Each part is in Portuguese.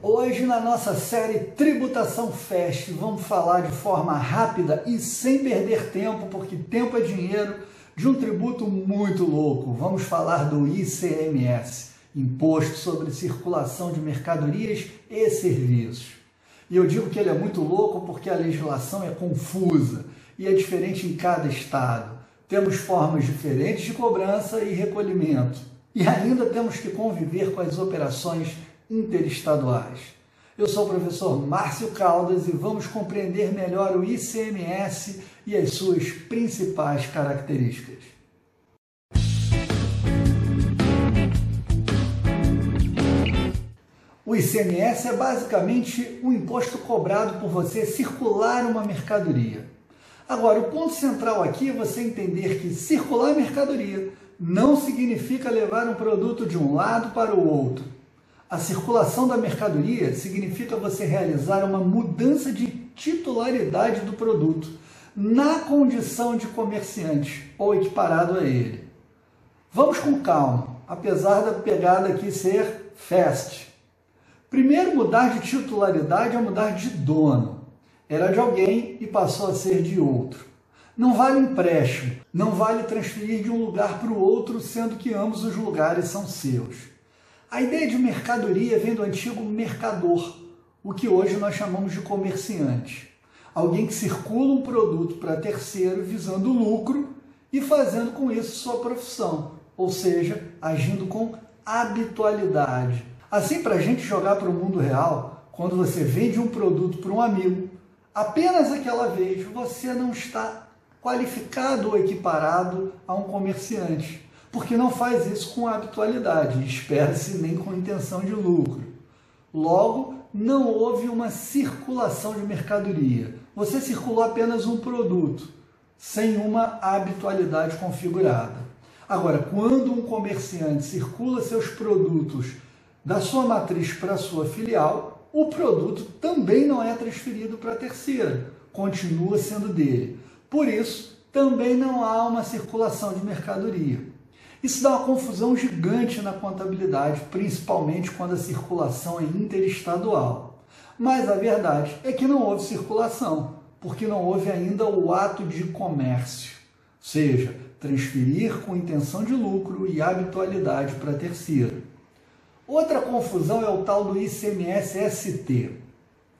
Hoje, na nossa série Tributação Fest, vamos falar de forma rápida e sem perder tempo, porque tempo é dinheiro, de um tributo muito louco. Vamos falar do ICMS, Imposto sobre Circulação de Mercadorias e Serviços. E eu digo que ele é muito louco porque a legislação é confusa e é diferente em cada estado. Temos formas diferentes de cobrança e recolhimento. E ainda temos que conviver com as operações interestaduais. Eu sou o professor Márcio Caldas e vamos compreender melhor o ICMS e as suas principais características. O ICMS é basicamente um imposto cobrado por você circular uma mercadoria. Agora, o ponto central aqui é você entender que circular mercadoria não significa levar um produto de um lado para o outro. A circulação da mercadoria significa você realizar uma mudança de titularidade do produto na condição de comerciante ou equiparado a ele. Vamos com calma, apesar da pegada aqui ser fast. Primeiro, mudar de titularidade é mudar de dono. Era de alguém e passou a ser de outro. Não vale empréstimo, não vale transferir de um lugar para o outro, sendo que ambos os lugares são seus. A ideia de mercadoria vem do antigo mercador, o que hoje nós chamamos de comerciante. Alguém que circula um produto para terceiro visando lucro e fazendo com isso sua profissão, ou seja, agindo com habitualidade. Assim, para a gente jogar para o mundo real, quando você vende um produto para um amigo, apenas aquela vez você não está qualificado ou equiparado a um comerciante porque não faz isso com habitualidade, espera-se nem com intenção de lucro. Logo, não houve uma circulação de mercadoria. Você circulou apenas um produto, sem uma habitualidade configurada. Agora, quando um comerciante circula seus produtos da sua matriz para a sua filial, o produto também não é transferido para a terceira, continua sendo dele. Por isso, também não há uma circulação de mercadoria. Isso dá uma confusão gigante na contabilidade, principalmente quando a circulação é interestadual. Mas a verdade é que não houve circulação, porque não houve ainda o ato de comércio, ou seja, transferir com intenção de lucro e habitualidade para terceiro. Outra confusão é o tal do ICMS-ST.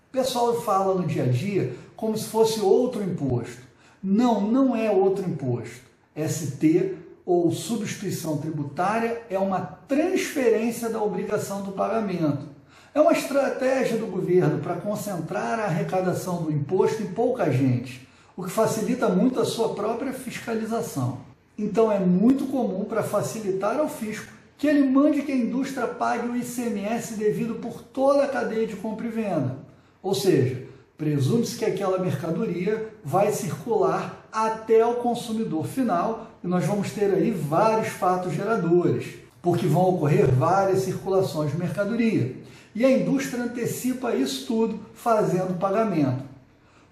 O pessoal fala no dia a dia como se fosse outro imposto. Não, não é outro imposto. ST ou substituição tributária é uma transferência da obrigação do pagamento. É uma estratégia do governo para concentrar a arrecadação do imposto em pouca gente, o que facilita muito a sua própria fiscalização. Então é muito comum para facilitar ao fisco que ele mande que a indústria pague o ICMS devido por toda a cadeia de compra e venda. Ou seja, presume-se que aquela mercadoria vai circular até o consumidor final e nós vamos ter aí vários fatos geradores, porque vão ocorrer várias circulações de mercadoria. E a indústria antecipa isso tudo fazendo pagamento.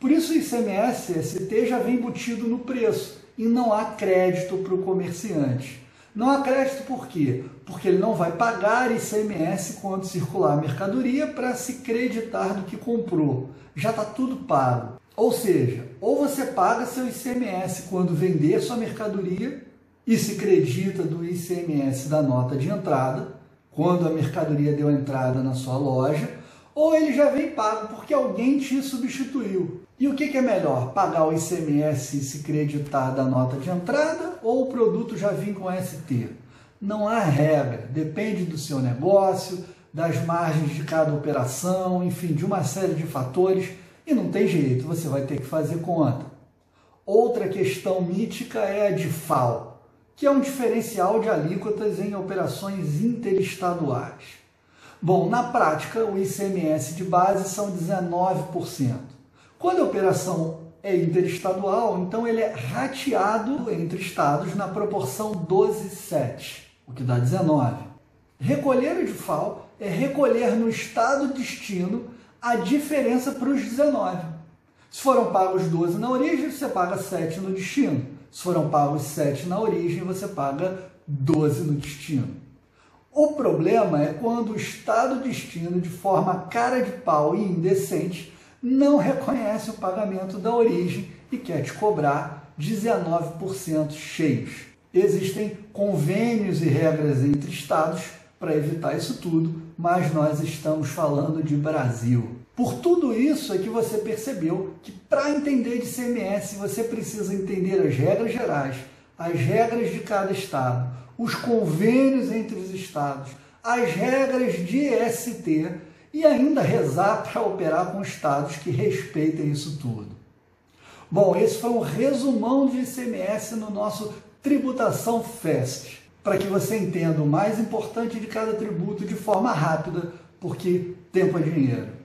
Por isso o ICMS ST já vem embutido no preço e não há crédito para o comerciante. Não há por quê? Porque ele não vai pagar ICMS quando circular a mercadoria para se creditar do que comprou. Já está tudo pago. Ou seja, ou você paga seu ICMS quando vender sua mercadoria e se acredita do ICMS da nota de entrada, quando a mercadoria deu entrada na sua loja, ou ele já vem pago porque alguém te substituiu. E o que, é melhor? Pagar o ICMS e se creditar da nota de entrada ou o produto já vem com ST? Não há regra, depende do seu negócio, das margens de cada operação, enfim, de uma série de fatores e não tem jeito, você vai ter que fazer conta. Outra questão mítica é a de FAO, que é um diferencial de alíquotas em operações interestaduais. Bom, na prática, o ICMS de base são 19%. Quando a operação é interestadual, então ele é rateado entre estados na proporção 12,7, o que dá 19. Recolher o de FAO é recolher no estado destino a diferença para os 19. Se foram pagos 12 na origem, você paga 7 no destino. Se foram pagos 7 na origem, você paga 12 no destino. O problema é quando o Estado destino, de forma cara de pau e indecente, não reconhece o pagamento da origem e quer te cobrar 19% cheios. Existem convênios e regras entre estados para evitar isso tudo, mas nós estamos falando de Brasil. Por tudo isso é que você percebeu que para entender de CMS você precisa entender as regras gerais, as regras de cada estado, os convênios entre os estados, as regras de ST e ainda rezar para operar com estados que respeitem isso tudo. Bom, esse foi um resumão de ICMS no nosso Tributação Fest, para que você entenda o mais importante de cada tributo de forma rápida, porque tempo é dinheiro.